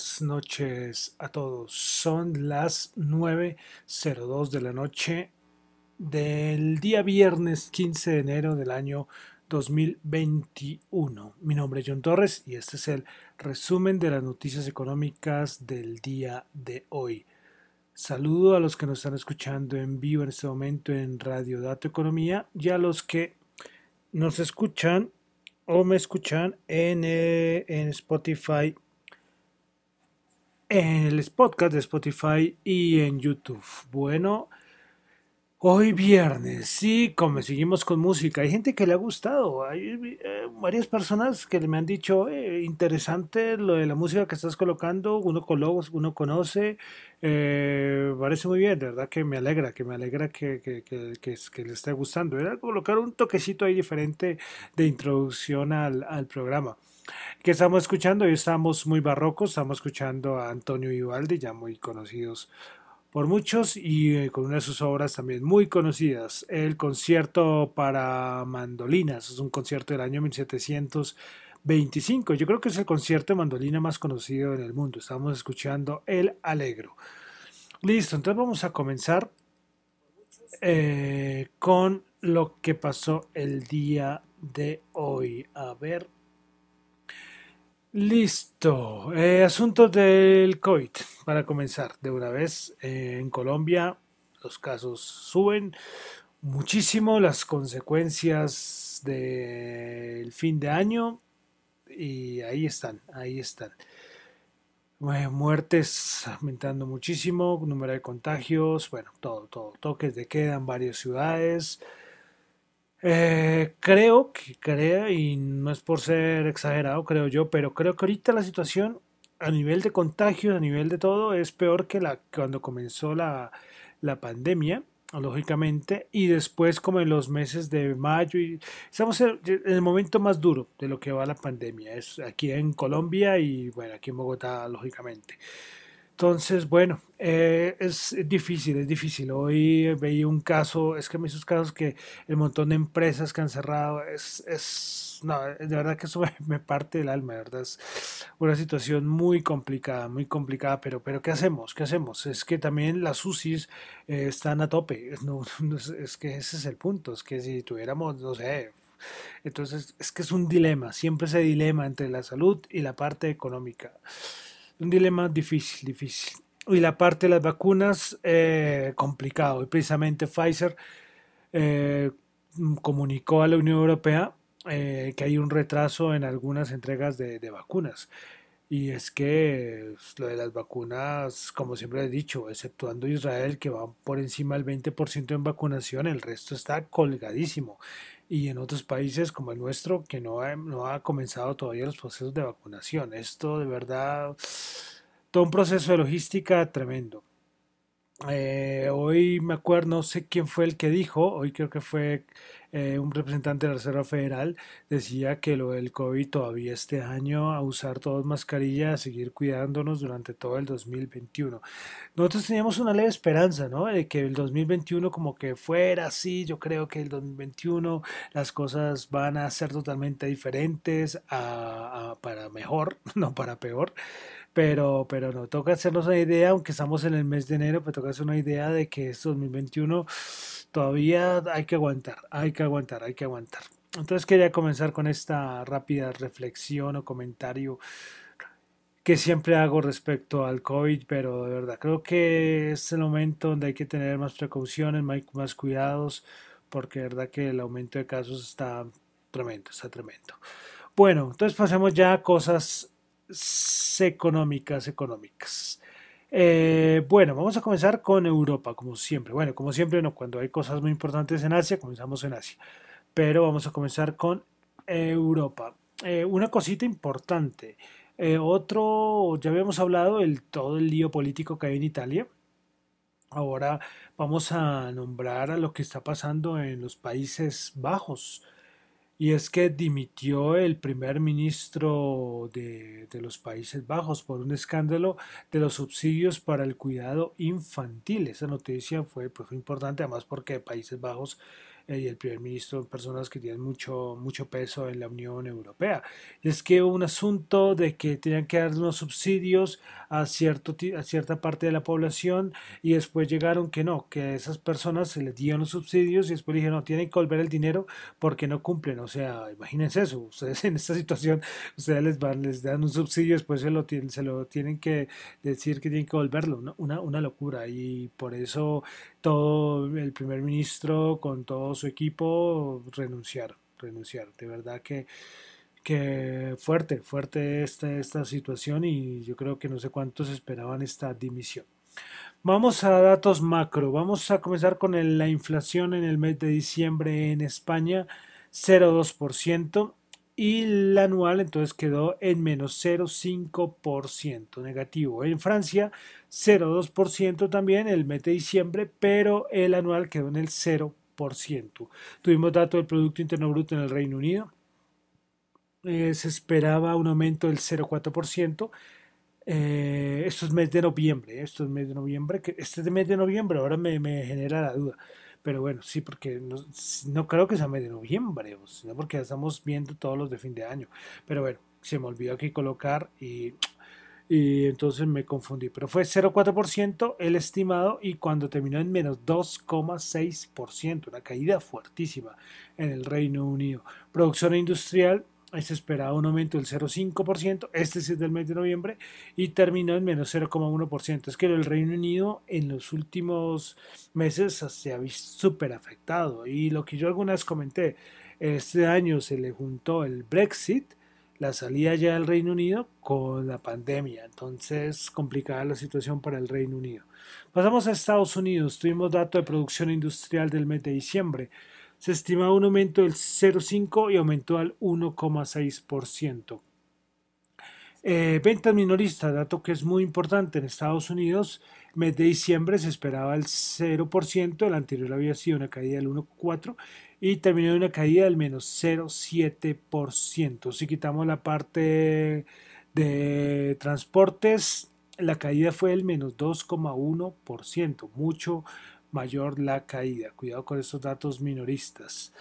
Buenas noches a todos. Son las 9.02 de la noche del día viernes 15 de enero del año 2021. Mi nombre es John Torres y este es el resumen de las noticias económicas del día de hoy. Saludo a los que nos están escuchando en vivo en este momento en Radio Dato Economía y a los que nos escuchan o me escuchan en, eh, en Spotify en el podcast de Spotify y en YouTube. Bueno, hoy viernes, sí, como seguimos con música, hay gente que le ha gustado, hay eh, varias personas que me han dicho, eh, interesante lo de la música que estás colocando, uno, uno conoce, eh, parece muy bien, de verdad que me alegra, que me alegra que, le esté gustando. Era colocar un toquecito ahí diferente de introducción al programa que estamos escuchando. Hoy estamos muy barrocos, estamos escuchando a Antonio Vivaldi, ya muy conocidos por muchos y eh, con una de sus obras también muy conocidas, el concierto para mandolinas, es un concierto del año 1725, yo creo que es el concierto de mandolina más conocido en el mundo, estamos escuchando El Alegro. Listo, entonces vamos a comenzar eh, con lo que pasó el día de hoy. A ver, Listo. Eh, asuntos del COVID. Para comenzar, de una vez, eh, en Colombia los casos suben muchísimo, las consecuencias del fin de año y ahí están, ahí están. muertes aumentando muchísimo, número de contagios, bueno, todo, todo, toques de queda en varias ciudades. Eh, creo que creo, y no es por ser exagerado, creo yo, pero creo que ahorita la situación a nivel de contagios, a nivel de todo, es peor que la cuando comenzó la, la pandemia, lógicamente, y después como en los meses de mayo, y estamos en el momento más duro de lo que va la pandemia, es aquí en Colombia y bueno, aquí en Bogotá, lógicamente. Entonces, bueno, eh, es difícil, es difícil. Hoy veía un caso, es que me esos casos que el montón de empresas que han cerrado, es, es, no, de verdad que eso me, parte el alma, de verdad. Es una situación muy complicada, muy complicada, pero, pero ¿qué hacemos? ¿Qué hacemos? Es que también las UCIs eh, están a tope, no, es que ese es el punto, es que si tuviéramos, no sé, entonces es que es un dilema, siempre ese dilema entre la salud y la parte económica un dilema difícil, difícil. Y la parte de las vacunas, eh, complicado. Y precisamente Pfizer eh, comunicó a la Unión Europea eh, que hay un retraso en algunas entregas de, vacunas. Y es que pues, lo de las vacunas, como siempre he dicho, exceptuando Israel, que va por encima del 20% en vacunación, el resto está colgadísimo. Y en otros países como el nuestro, que no ha, no ha comenzado todavía los procesos de vacunación. Esto de verdad todo un proceso de logística tremendo. Eh, hoy me acuerdo, no sé quién fue el que dijo, hoy creo que fue eh, un representante de la Reserva Federal, decía que lo del COVID todavía este año, a usar todos mascarilla, a seguir cuidándonos durante todo el 2021. Nosotros teníamos una leve esperanza, ¿no? De que el 2021 como que fuera así, yo creo que el 2021 las cosas van a ser totalmente diferentes para mejor, no para peor pero, pero no, toca hacernos una idea, aunque estamos en el mes de enero, pero toca hacer una idea de que este 2021 todavía hay que aguantar, hay que aguantar, hay que aguantar. Entonces quería comenzar con esta rápida reflexión o comentario que siempre hago respecto al COVID, pero de verdad creo que es el momento donde hay que tener más precauciones, más cuidados, porque de verdad que el aumento de casos está tremendo, está tremendo. Bueno, entonces pasemos ya a cosas económicas, económicas. Eh, bueno, vamos a comenzar con Europa, como siempre. Bueno, como siempre, no, cuando hay cosas muy importantes en Asia, comenzamos en Asia. Pero vamos a comenzar con Europa. Eh, una cosita importante. Eh, otro, ya habíamos hablado del todo el lío político que hay en Italia. Ahora vamos a nombrar a lo que está pasando en los Países Bajos y es que dimitió el primer ministro de, los Países Bajos por un escándalo de los subsidios para el cuidado infantil. Esa noticia fue, pues, importante, además porque Países Bajos y el primer ministro, personas que tienen mucho, mucho peso en la Unión Europea. Es que un asunto de que tenían que dar unos subsidios a, cierto, a cierta parte de la población y después llegaron que no, que a esas personas se les dieron los subsidios y después dijeron, no, tienen que volver el dinero porque no cumplen. O sea, imagínense eso, ustedes en esta situación, ustedes les, van, les dan un subsidio, después se lo, tienen, se lo tienen que decir que tienen que volverlo, una, una locura. Y por eso todo el primer ministro con todo su equipo renunciar, renunciar. De verdad que, que fuerte, fuerte esta, esta situación y yo creo que no sé cuántos esperaban esta dimisión. Vamos a datos macro. Vamos a comenzar con la inflación en el mes de diciembre en España, 0,2% y la anual entonces quedó en menos 0,5% negativo. En Francia 0,2% también el mes de diciembre, pero el anual quedó en el 0%. Tuvimos dato del Producto Interno Bruto en el Reino Unido. Eh, se esperaba un aumento del 0,4%. Eh, esto es mes de noviembre, esto es mes de noviembre, que este es mes de noviembre, ahora me, me genera la duda. Pero bueno, sí, porque no, creo que sea mes de noviembre, sino porque ya estamos viendo todos los de fin de año. Pero bueno, se me olvidó aquí colocar y, y entonces me confundí. Pero fue 0,4% el estimado y cuando terminó en menos 2,6%, una caída fuertísima en el Reino Unido. Producción industrial se esperaba un aumento del 0,5%, este es del mes de noviembre, y terminó en menos 0,1%. Es que el Reino Unido en los últimos meses se ha visto súper afectado. Y lo que yo alguna vez comenté, este año se le juntó el Brexit, la salida ya del Reino Unido, con la pandemia. Entonces, complicada la situación para el Reino Unido. Pasamos a Estados Unidos. Tuvimos dato de producción industrial del mes de diciembre se estimaba un aumento del 0,5 y aumentó al 1,6%. Eh, ventas minoristas, dato que es muy importante en Estados Unidos, mes de diciembre se esperaba el 0%, el anterior había sido una caída del 1,4% y terminó en una caída del menos 0,7%. Si quitamos la parte de transportes, la caída fue el menos 2,1%, mucho mayor la caída. Cuidado con estos datos minoristas.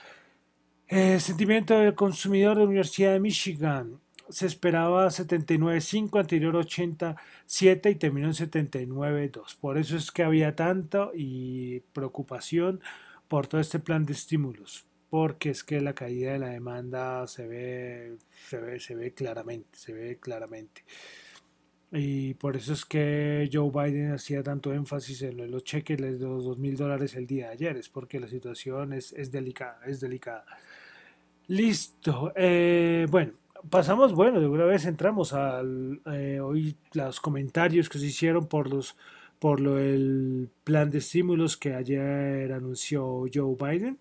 Eh, sentimiento del consumidor de la Universidad de Michigan. Se esperaba 79.5, anterior 87 y terminó en 79.2. Por eso es que había tanta y preocupación por todo este plan de estímulos. Porque es que la caída de la demanda se ve, se ve, se ve claramente, se ve claramente. Y por eso es que Joe Biden hacía tanto énfasis en los cheques de los dos mil dólares el día de ayer, es porque la situación es, es delicada, es delicada. Listo. Eh, bueno, pasamos, bueno, de una vez entramos al eh, hoy los comentarios que se hicieron por los por lo el plan de estímulos que ayer anunció Joe Biden,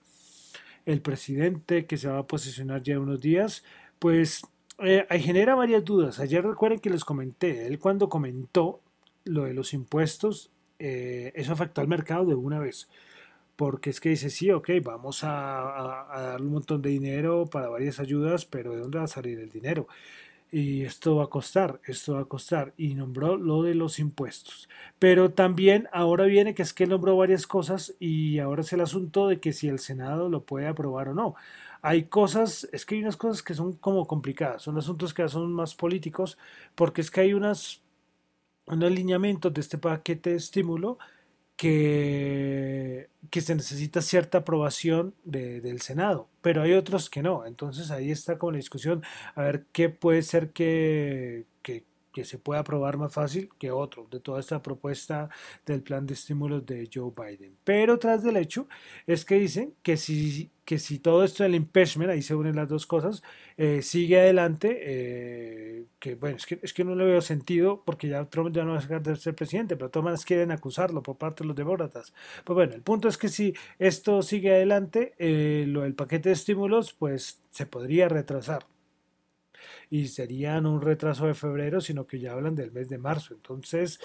el presidente que se va a posicionar ya unos días, pues eh, genera varias dudas. Ayer recuerden que les comenté, él cuando comentó lo de los impuestos, eh, eso afectó al mercado de una vez. Porque es que dice, sí, ok, vamos a, a, dar un montón de dinero para varias ayudas, pero ¿de dónde va a salir el dinero? y esto va a costar, esto va a costar, y nombró lo de los impuestos. Pero también ahora viene que es que nombró varias cosas y ahora es el asunto de que si el Senado lo puede aprobar o no hay cosas, es que hay unas cosas que son como complicadas, son asuntos que son más políticos, porque es que hay unas, unos lineamientos de este paquete de estímulo que, que se necesita cierta aprobación del Senado, pero hay otros que no. Entonces ahí está como la discusión, a ver qué puede ser que, que, que se pueda aprobar más fácil que otro de toda esta propuesta del plan de estímulos de Joe Biden. Pero tras del hecho es que dicen que si que si todo esto del impeachment, ahí se unen las dos cosas, eh, sigue adelante, eh, que bueno, es que, es que no le veo sentido porque ya Trump ya no va a dejar de ser presidente, pero todas quieren acusarlo por parte de los demócratas. Pues bueno, el punto es que si esto sigue adelante, eh, lo del paquete de estímulos, pues se podría retrasar y serían un retraso de febrero, sino que ya hablan del mes de marzo. Entonces,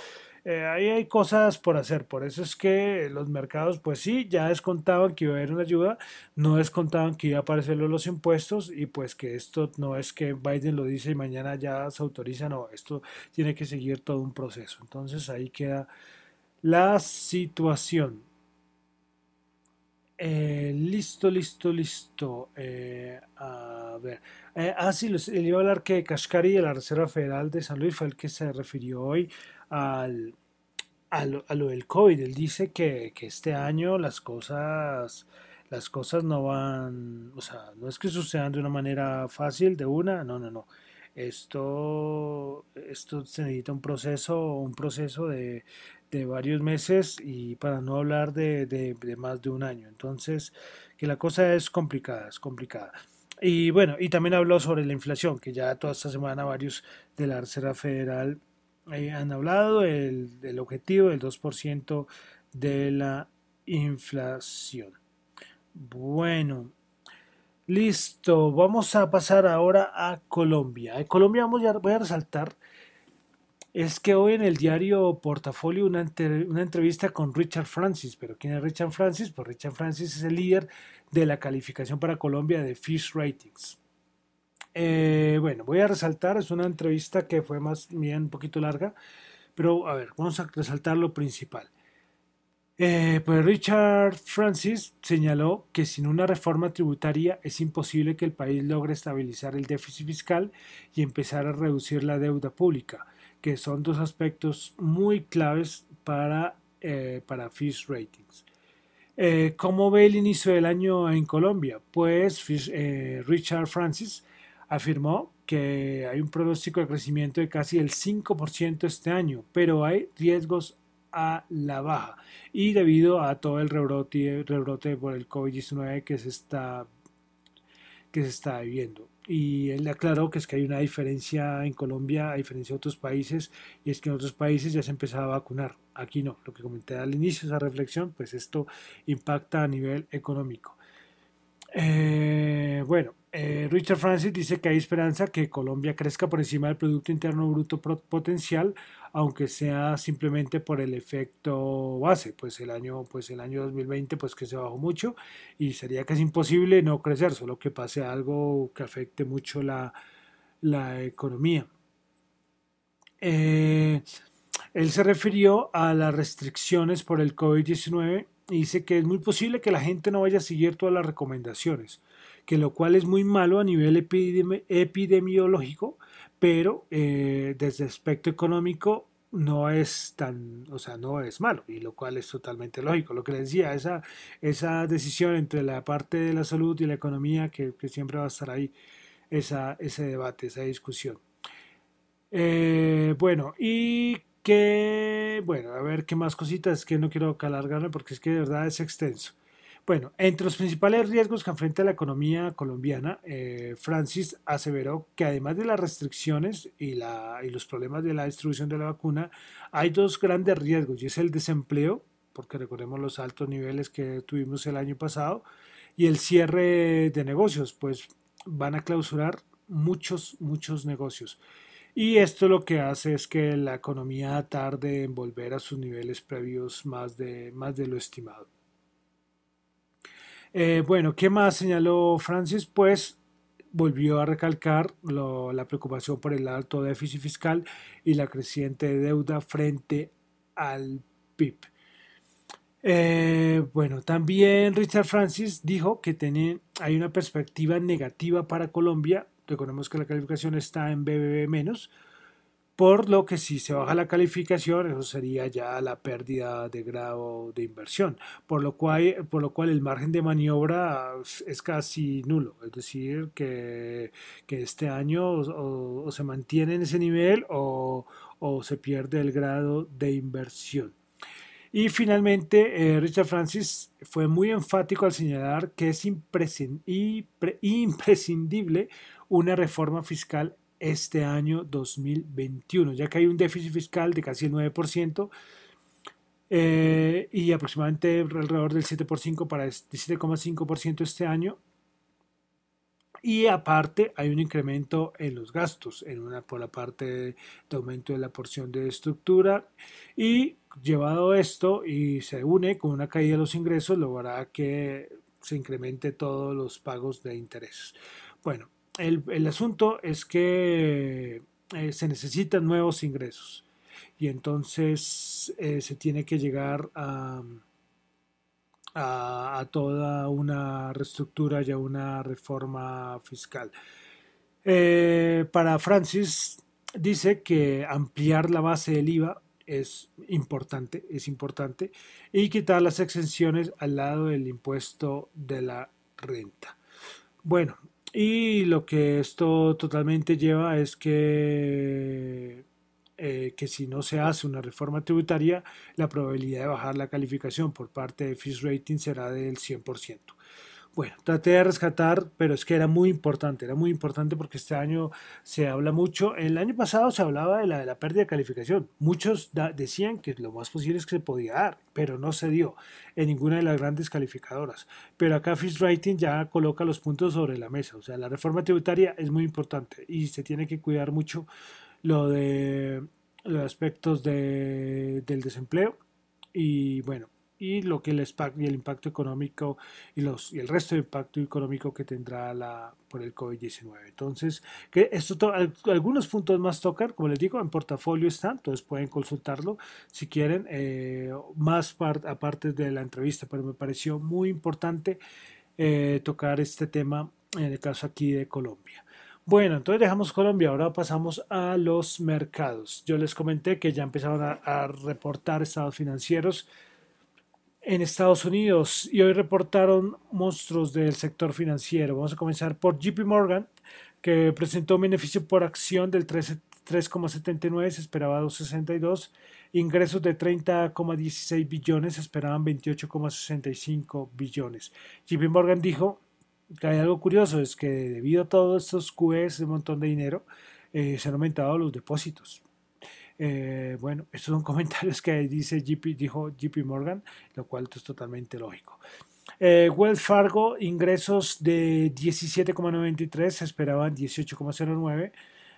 eh, ahí hay cosas por hacer. Por eso es que los mercados, pues sí, ya descontaban que iba a haber una ayuda, no descontaban que iba a aparecer los impuestos y pues que esto no es que Biden lo dice y mañana ya se autoriza, no, esto tiene que seguir todo un proceso. Entonces ahí queda la situación. Eh, listo, listo, listo. Eh, a ver. Eh, ah, sí, les, le iba a hablar que Kashkari de la Reserva Federal de San Luis fue el que se refirió hoy al, a, lo, a lo del COVID. Él dice que, que este año las cosas las cosas no van, o sea, no es que sucedan de una manera fácil, de una, no, no, no. Esto, esto se necesita un proceso, un proceso de, de varios meses y para no hablar de, de, más de un año. Entonces, que la cosa es complicada, es complicada. Y bueno, y también habló sobre la inflación, que ya toda esta semana varios de la Reserva Federal eh, han hablado, el, del objetivo del 2% de la inflación. Bueno, listo. Vamos a pasar ahora a Colombia. En Colombia vamos voy a resaltar es que hoy en el diario Portafolio una, una, entrevista con Richard Francis. ¿Pero quién es Richard Francis? Pues Richard Francis es el líder de la calificación para Colombia de Fish Ratings. Eh, bueno, voy a resaltar, es una entrevista que fue más bien un poquito larga, pero a ver, vamos a resaltar lo principal. Eh, pues Richard Francis señaló que sin una reforma tributaria es imposible que el país logre estabilizar el déficit fiscal y empezar a reducir la deuda pública, que son dos aspectos muy claves para, eh, para Fish Ratings. Eh, ¿Cómo ve el inicio del año en Colombia? Pues eh, Richard Francis afirmó que hay un pronóstico de crecimiento de casi el 5% este año, pero hay riesgos a la baja y debido a todo el rebrote, rebrote por el COVID-19 que se está que se está viviendo. Y él aclaró que es que hay una diferencia en Colombia a diferencia de otros países y es que en otros países ya se empezaba a vacunar. Aquí no, lo que comenté al inicio de esa reflexión, pues esto impacta a nivel económico. Eh, bueno, eh, Richard Francis dice que hay esperanza que Colombia crezca por encima del Producto Interno Bruto potencial, aunque sea simplemente por el efecto base, pues el año, pues el año 2020 pues que se bajó mucho y sería casi imposible no crecer, solo que pase algo que afecte mucho la, la economía. Eh, él se refirió a las restricciones por el COVID-19 y dice que es muy posible que la gente no vaya a seguir todas las recomendaciones que lo cual es muy malo a nivel epidemiológico, pero eh, desde aspecto económico no es tan, o sea, no es malo, y lo cual es totalmente lógico. Lo que les decía, esa, esa decisión entre la parte de la salud y la economía, que, que siempre va a estar ahí, esa, ese debate, esa discusión. Eh, bueno, y que, bueno, a ver qué más cositas, que no quiero alargarme porque es que de verdad es extenso. Bueno, entre los principales riesgos que enfrenta la economía colombiana, eh, Francis aseveró que además de las restricciones y, y los problemas de la distribución de la vacuna, hay dos grandes riesgos y es el desempleo, porque recordemos los altos niveles que tuvimos el año pasado, y el cierre de negocios, pues van a clausurar muchos, muchos negocios. Y esto lo que hace es que la economía tarde en volver a sus niveles previos más de, más de lo estimado. Eh, bueno, ¿qué más señaló Francis? Pues volvió a recalcar la preocupación por el alto déficit fiscal y la creciente deuda frente al PIB. Eh, bueno, también Richard Francis dijo que hay una perspectiva negativa para Colombia. Recordemos que la calificación está en BBB menos, por lo que si se baja la calificación, eso sería ya la pérdida de grado de inversión, por lo cual, por lo cual el margen de maniobra es casi nulo, es decir, que, que este año o, se mantiene en ese nivel o, o, se pierde el grado de inversión. Y finalmente, eh, Richard Francis fue muy enfático al señalar que es imprescindible una reforma fiscal este año 2021, ya que hay un déficit fiscal de casi el 9% eh, y aproximadamente alrededor del 7,5% para 7,5% este año. Y aparte hay un incremento en los gastos, en una, por la parte de aumento de la porción de estructura. Y llevado esto y se une con una caída de los ingresos, logrará que se incremente todos los pagos de intereses. Bueno, el, asunto es que eh, se necesitan nuevos ingresos y entonces eh, se tiene que llegar a, a, toda una reestructura y a una reforma fiscal. Eh, para Francis dice que ampliar la base del IVA es importante, es importante, y quitar las exenciones al lado del impuesto de la renta. Bueno, y lo que esto totalmente lleva es que eh, que si no se hace una reforma tributaria, la probabilidad de bajar la calificación por parte de Fitch Rating será del 100%. Bueno, traté de rescatar, pero es que era muy importante, era muy importante porque este año se habla mucho. El año pasado se hablaba de la, de la pérdida de calificación. Muchos decían que lo más posible es que se podía dar, pero no se dio en ninguna de las grandes calificadoras. Pero acá Fitch Rating ya coloca los puntos sobre la mesa. O sea, la reforma tributaria es muy importante y se tiene que cuidar mucho lo de los aspectos de, del desempleo y bueno y lo que y el impacto económico y los y el resto del impacto económico que tendrá la por el COVID-19. Entonces, que esto algunos puntos más tocar, como les digo, en portafolio están, entonces pueden consultarlo si quieren eh, más aparte de la entrevista, pero me pareció muy importante eh, tocar este tema en el caso aquí de Colombia. Bueno, entonces dejamos Colombia, ahora pasamos a los mercados. Yo les comenté que ya empezaron a, reportar estados financieros en Estados Unidos y hoy reportaron monstruos del sector financiero. Vamos a comenzar por JP Morgan, que presentó un beneficio por acción del 3,79, se esperaba 2,62. Ingresos de 30,16 billones, se esperaban 28,65 billones. JP Morgan dijo hay algo curioso, es que debido a todos estos QEs, un montón de dinero, eh, se han aumentado los depósitos. Eh, bueno, estos son comentarios que dice GP, dijo JP Morgan, lo cual es totalmente lógico. Eh, Wells Fargo, ingresos de 17,93, se esperaban 18,09.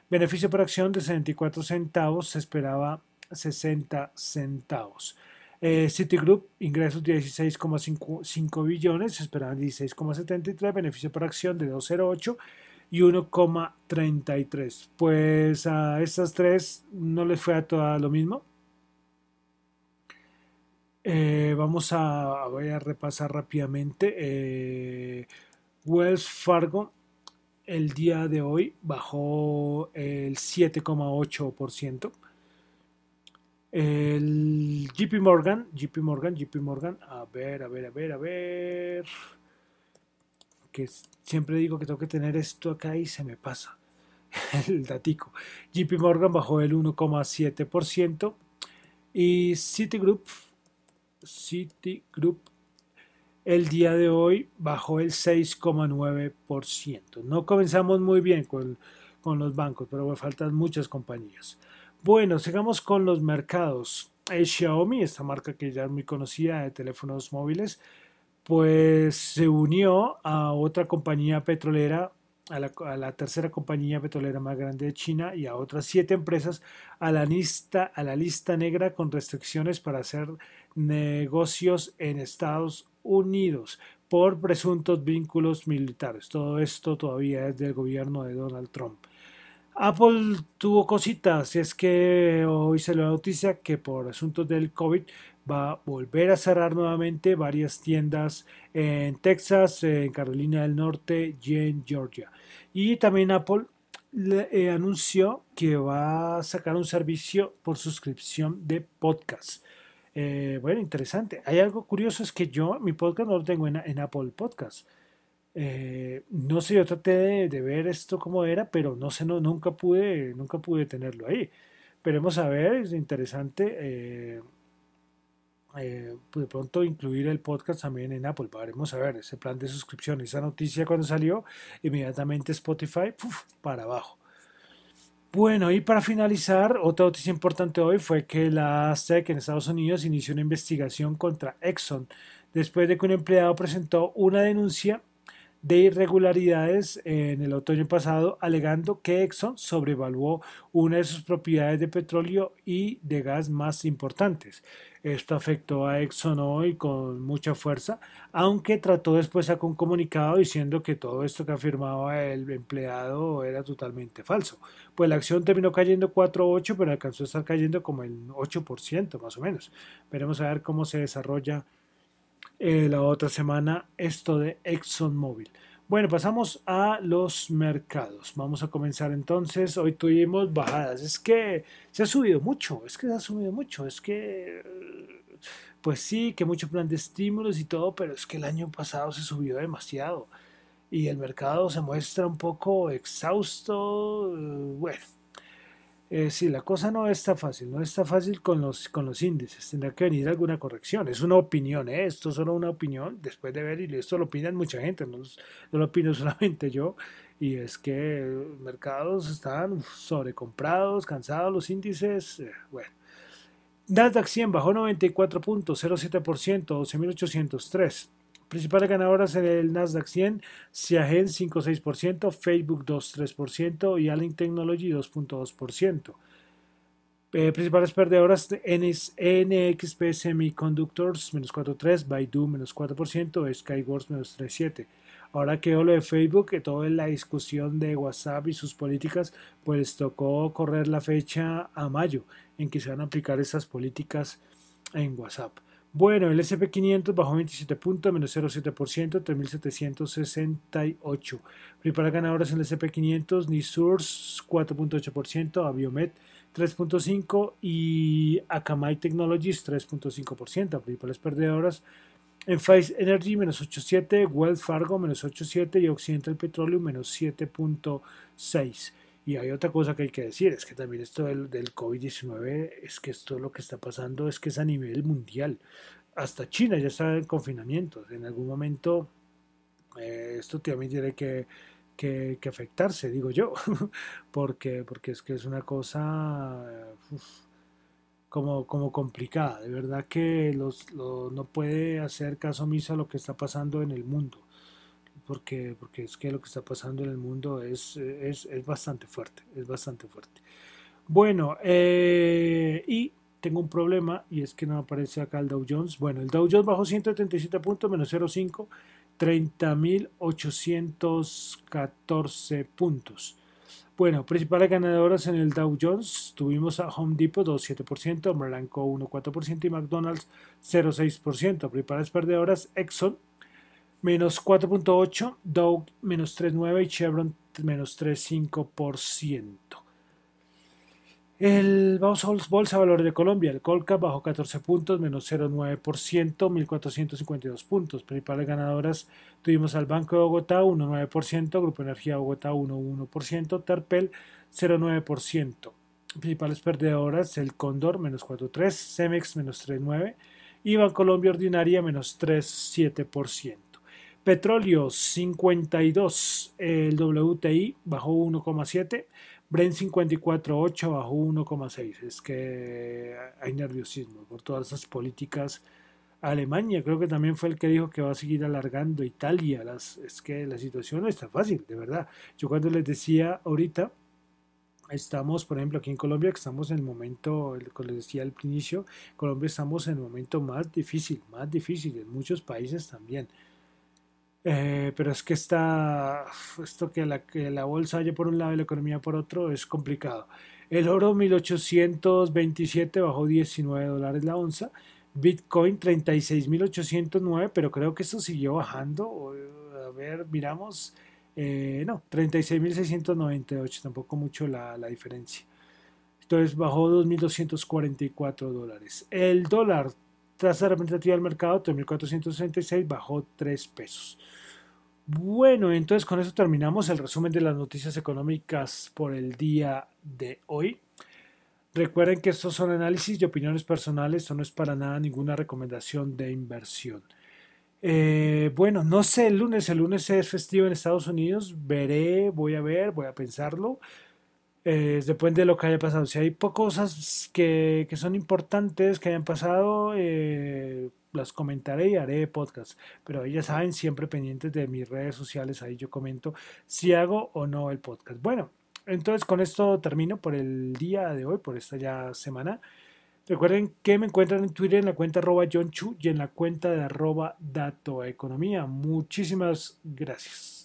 Beneficio por acción de 64 centavos, se esperaba 60 centavos. Eh, Citigroup, ingresos de 16,5 billones, se esperaban 16,73, beneficio por acción de 2,08 y 1,33. Pues a estas tres no les fue a todas lo mismo. Eh, vamos a, voy a repasar rápidamente. Eh, Wells Fargo el día de hoy bajó el 7,8%. El JP Morgan, JP Morgan, JP Morgan, a ver, a ver, a ver, a ver. Que siempre digo que tengo que tener esto acá y se me pasa. El datico. JP Morgan bajó el 1,7% y Citigroup, Citigroup el día de hoy bajó el 6,9%. No comenzamos muy bien con, con los bancos, pero me faltan muchas compañías. Bueno, sigamos con los mercados. Xiaomi, esta marca que ya es muy conocida de teléfonos móviles, pues se unió a otra compañía petrolera, a la, tercera compañía petrolera más grande de China y a otras siete empresas a la lista, a la lista negra con restricciones para hacer negocios en Estados Unidos por presuntos vínculos militares. Todo esto todavía es del gobierno de Donald Trump. Apple tuvo cositas, y es que hoy se le noticia que por asuntos del COVID va a volver a cerrar nuevamente varias tiendas en Texas, en Carolina del Norte y en Georgia. Y también Apple le, eh, anunció que va a sacar un servicio por suscripción de podcast. Eh, bueno, interesante. Hay algo curioso, es que yo mi podcast no lo tengo en, Apple Podcast. Eh, no sé, yo traté de, ver esto como era, pero no sé, no, nunca pude, nunca pude tenerlo ahí. Veremos a ver, es interesante. Eh, pues de pronto incluir el podcast también en Apple. Veremos a ese plan de suscripción. Esa noticia cuando salió, inmediatamente Spotify para abajo. Bueno, y para finalizar, otra noticia importante hoy fue que la SEC en Estados Unidos inició una investigación contra Exxon después de que un empleado presentó una denuncia de irregularidades en el otoño pasado, alegando que Exxon sobrevaluó una de sus propiedades de petróleo y de gas más importantes. Esto afectó a Exxon hoy con mucha fuerza, aunque trató después a un comunicado diciendo que todo esto que afirmaba el empleado era totalmente falso. Pues la acción terminó cayendo 4.8, pero alcanzó a estar cayendo como el 8% más o menos. Veremos a ver cómo se desarrolla eh, la otra semana esto de ExxonMobil. Bueno, pasamos a los mercados. Vamos a comenzar entonces. Hoy tuvimos bajadas. Es que se ha subido mucho, es que se ha subido mucho, es que, pues sí, que mucho plan de estímulos y todo, pero es que el año pasado se subió demasiado y el mercado se muestra un poco exhausto. Bueno, eh, sí, la cosa no está fácil, no está fácil con los, con los índices, tendrá que venir alguna corrección. Es una opinión, ¿eh? esto es solo una opinión, después de ver, y esto lo opinan mucha gente, no, lo opino solamente yo, y es que los mercados están sobrecomprados, cansados los índices, eh, bueno. Nasdaq 100 bajó 94.07%, 12.803. Principales ganadoras en el Nasdaq 100, Ciagen 5,6%, Facebook 2,3% y Allen Technology 2,2%. Eh, principales perdedoras, NXP Semiconductors menos 4,3%, Baidu menos 4%, Skyworks menos 3,7%. Ahora que lo de Facebook, que toda la discusión de WhatsApp y sus políticas, pues tocó correr la fecha a mayo en que se van a aplicar esas políticas en WhatsApp. Bueno, el SP500 bajó 27 puntos, menos 0,7%, 3.768. Principales ganadoras en el SP500, Nisurs 4.8%, Aviomet 3.5% y Akamai Technologies 3.5%. Principales perdedoras en Face Energy menos 8.7, Wells Fargo menos 8.7 y Occidental Petroleum menos 7.6. Y hay otra cosa que hay que decir, es que también esto del, del COVID-19, es que esto lo que está pasando es que es a nivel mundial. Hasta China ya está en confinamiento. En algún momento eh, esto también tiene que, que, afectarse, digo yo, porque, porque es que es una cosa como, como complicada. De verdad que los, no puede hacer caso omiso a lo que está pasando en el mundo porque, porque es que lo que está pasando en el mundo es, es, es bastante fuerte, es bastante fuerte. Bueno, eh, y tengo un problema y es que no aparece acá el Dow Jones. Bueno, el Dow Jones bajó 137 puntos, menos 0,5, 30.814 puntos. Bueno, principales ganadoras en el Dow Jones tuvimos a Home Depot 2,7%, Merlanco 1,4% y McDonald's 0,6%. Principales perdedoras Exxon menos 4.8, Dow menos 3.9 y Chevron menos 3.5%. El vamos Bolsa Valores de Colombia, el Colca bajó 14 puntos, menos 0,9%, 1.452 puntos. Principales ganadoras tuvimos al Banco de Bogotá 1,9%, Grupo Energía Bogotá 1,1%, Terpel 0,9%. Principales perdedoras, el Cóndor menos 4,3%, Cemex menos 3,9% y Bancolombia Ordinaria menos 3,7%. Petróleo 52, el WTI bajó 1,7, Brent 54,8 bajó 1,6. Es que hay nerviosismo por todas esas políticas. Alemania creo que también fue el que dijo que va a seguir alargando Italia. Es que la situación no está fácil, de verdad. Yo cuando les decía ahorita, estamos, por ejemplo, aquí en Colombia, que estamos en el momento, como les decía al inicio, Colombia estamos en el momento más difícil, más difícil, en muchos países también. Eh, pero es que está, esto que la, que la bolsa haya por un lado y la economía por otro es complicado. El oro 1827 bajó 19 dólares la onza. Bitcoin 36.809, pero creo que eso siguió bajando. A ver, miramos. Eh, no, 36.698, tampoco mucho la, la diferencia. Entonces bajó 2.244 dólares. El dólar tasa representativa del mercado, 3.466, bajó 3 pesos. Bueno, entonces con eso terminamos el resumen de las noticias económicas por el día de hoy. Recuerden que estos son análisis y opiniones personales, esto no es para nada ninguna recomendación de inversión. Eh, bueno, no sé, el lunes, el lunes es festivo en Estados Unidos, veré, voy a ver, voy a pensarlo. Eh, depende de lo que haya pasado. Si hay cosas que, que son importantes que hayan pasado, eh, las comentaré y haré podcast. Pero ya saben, siempre pendientes de mis redes sociales, ahí yo comento si hago o no el podcast. Bueno, entonces con esto termino por el día de hoy, por esta ya semana. Recuerden que me encuentran en Twitter en la cuenta arroba John Chu y en la cuenta de arroba Dato Economía. Muchísimas gracias.